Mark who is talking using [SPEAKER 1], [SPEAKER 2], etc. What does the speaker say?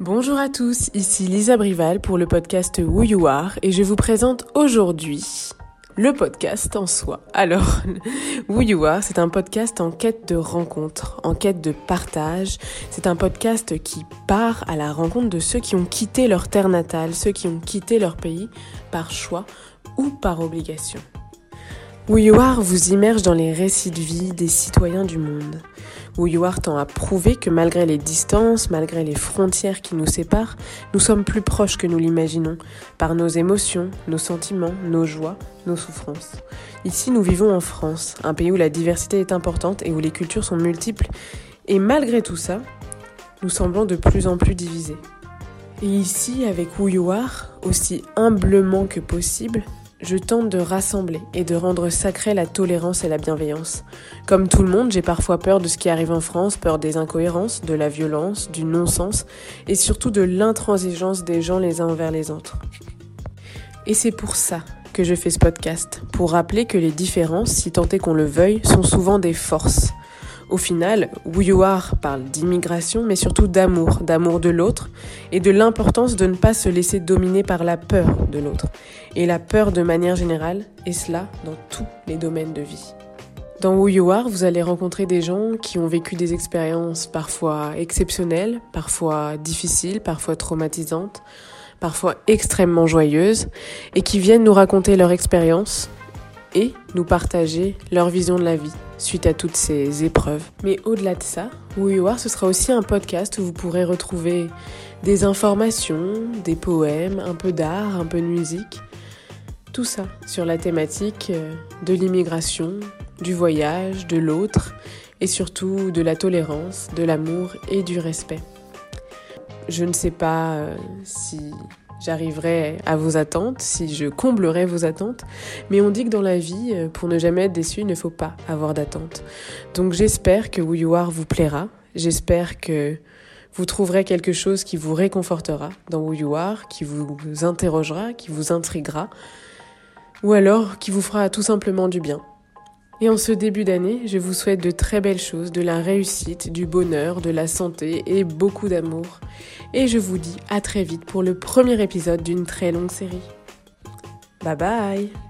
[SPEAKER 1] Bonjour à tous, ici Lisa Brival pour le podcast Who You Are et je vous présente aujourd'hui le podcast en soi. Alors, Who You Are, c'est un podcast en quête de rencontre, en quête de partage. C'est un podcast qui part à la rencontre de ceux qui ont quitté leur terre natale, ceux qui ont quitté leur pays par choix ou par obligation. Who You Are vous immerge dans les récits de vie des citoyens du monde. Are tend à prouver que malgré les distances, malgré les frontières qui nous séparent, nous sommes plus proches que nous l'imaginons, par nos émotions, nos sentiments, nos joies, nos souffrances. Ici, nous vivons en France, un pays où la diversité est importante et où les cultures sont multiples, et malgré tout ça, nous semblons de plus en plus divisés. Et ici, avec Who Are, aussi humblement que possible, je tente de rassembler et de rendre sacrée la tolérance et la bienveillance. Comme tout le monde, j'ai parfois peur de ce qui arrive en France, peur des incohérences, de la violence, du non-sens et surtout de l'intransigeance des gens les uns envers les autres. Et c'est pour ça que je fais ce podcast, pour rappeler que les différences, si tant est qu'on le veuille, sont souvent des forces. Au final, Who You Are parle d'immigration, mais surtout d'amour, d'amour de l'autre, et de l'importance de ne pas se laisser dominer par la peur de l'autre. Et la peur de manière générale, et cela dans tous les domaines de vie. Dans Who You Are, vous allez rencontrer des gens qui ont vécu des expériences parfois exceptionnelles, parfois difficiles, parfois traumatisantes, parfois extrêmement joyeuses, et qui viennent nous raconter leur expérience et nous partager leur vision de la vie suite à toutes ces épreuves. Mais au-delà de ça, Are, ce sera aussi un podcast où vous pourrez retrouver des informations, des poèmes, un peu d'art, un peu de musique. Tout ça sur la thématique euh, de l'immigration, du voyage, de l'autre et surtout de la tolérance, de l'amour et du respect. Je ne sais pas euh, si j'arriverai à vos attentes, si je comblerai vos attentes. Mais on dit que dans la vie, euh, pour ne jamais être déçu, il ne faut pas avoir d'attentes. Donc j'espère que Who You Are vous plaira. J'espère que vous trouverez quelque chose qui vous réconfortera dans Who You Are, qui vous interrogera, qui vous intriguera, ou alors qui vous fera tout simplement du bien. Et en ce début d'année, je vous souhaite de très belles choses, de la réussite, du bonheur, de la santé et beaucoup d'amour. Et je vous dis à très vite pour le premier épisode d'une très longue série. Bye bye